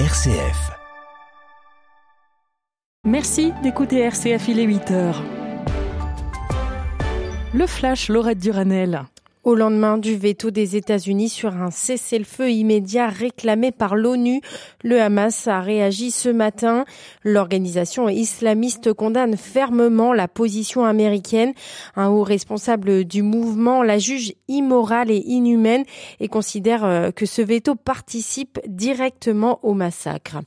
RCF. Merci d'écouter RCF, il est 8 heures. Le flash, Laurette Duranel. Au lendemain du veto des États-Unis sur un cessez-le-feu immédiat réclamé par l'ONU, le Hamas a réagi ce matin. L'organisation islamiste condamne fermement la position américaine. Un haut responsable du mouvement la juge immorale et inhumaine et considère euh, que ce veto participe directement au massacre.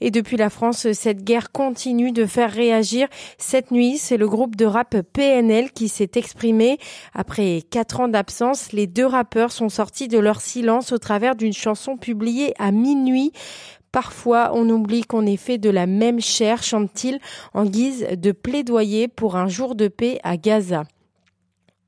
Et depuis la France, cette guerre continue de faire réagir. Cette nuit, c'est le groupe de rap PNL qui s'est exprimé après quatre ans d'absence les deux rappeurs sont sortis de leur silence au travers d'une chanson publiée à minuit. Parfois, on oublie qu'on est fait de la même chair, chante-t-il, en guise de plaidoyer pour un jour de paix à Gaza.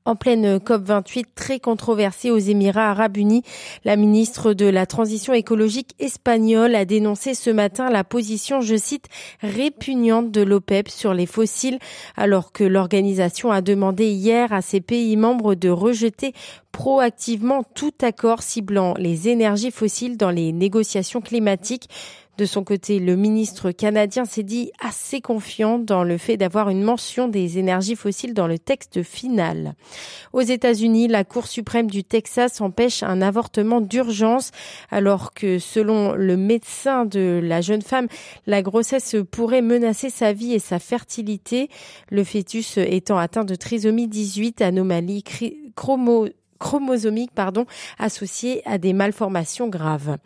En pleine COP28 très controversée aux Émirats arabes unis, la ministre de la Transition écologique espagnole a dénoncé ce matin la position, je cite, répugnante de l'OPEP sur les fossiles, alors que l'organisation a demandé hier à ses pays membres de rejeter proactivement tout accord ciblant les énergies fossiles dans les négociations climatiques. De son côté, le ministre canadien s'est dit assez confiant dans le fait d'avoir une mention des énergies fossiles dans le texte final. Aux États-Unis, la Cour suprême du Texas empêche un avortement d'urgence alors que selon le médecin de la jeune femme, la grossesse pourrait menacer sa vie et sa fertilité, le fœtus étant atteint de trisomie 18, anomalie chromo chromosomique pardon, associée à des malformations graves.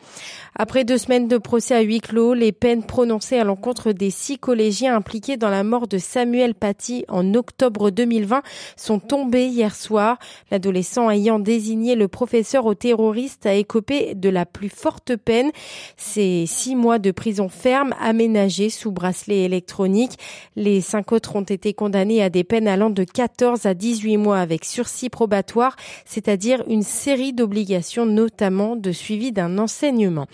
Après deux semaines de procès à huis clos, les peines prononcées à l'encontre des six collégiens impliqués dans la mort de Samuel Paty en octobre 2020 sont tombées hier soir. L'adolescent ayant désigné le professeur au terroriste a écopé de la plus forte peine. Ces six mois de prison ferme aménagés sous bracelet électronique. Les cinq autres ont été condamnés à des peines allant de 14 à 18 mois avec sursis probatoire c'est-à-dire une série d'obligations, notamment de suivi d'un enseignement.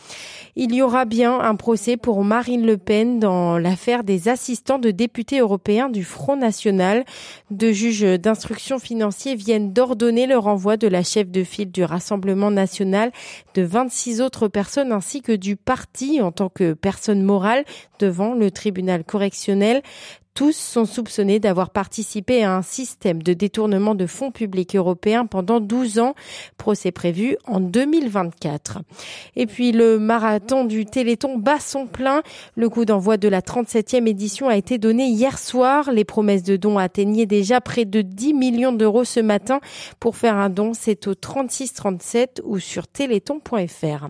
Il y aura bien un procès pour Marine Le Pen dans l'affaire des assistants de députés européens du Front National. Deux juges d'instruction financière viennent d'ordonner le renvoi de la chef de file du Rassemblement national, de 26 autres personnes ainsi que du parti en tant que personne morale devant le tribunal correctionnel. Tous sont soupçonnés d'avoir participé à un système de détournement de fonds publics européens pendant 12 ans, procès prévu en 2024. Et puis le marathon du Téléthon bat son plein. Le coup d'envoi de la 37e édition a été donné hier soir. Les promesses de dons atteignaient déjà près de 10 millions d'euros ce matin. Pour faire un don, c'est au 3637 ou sur téléthon.fr.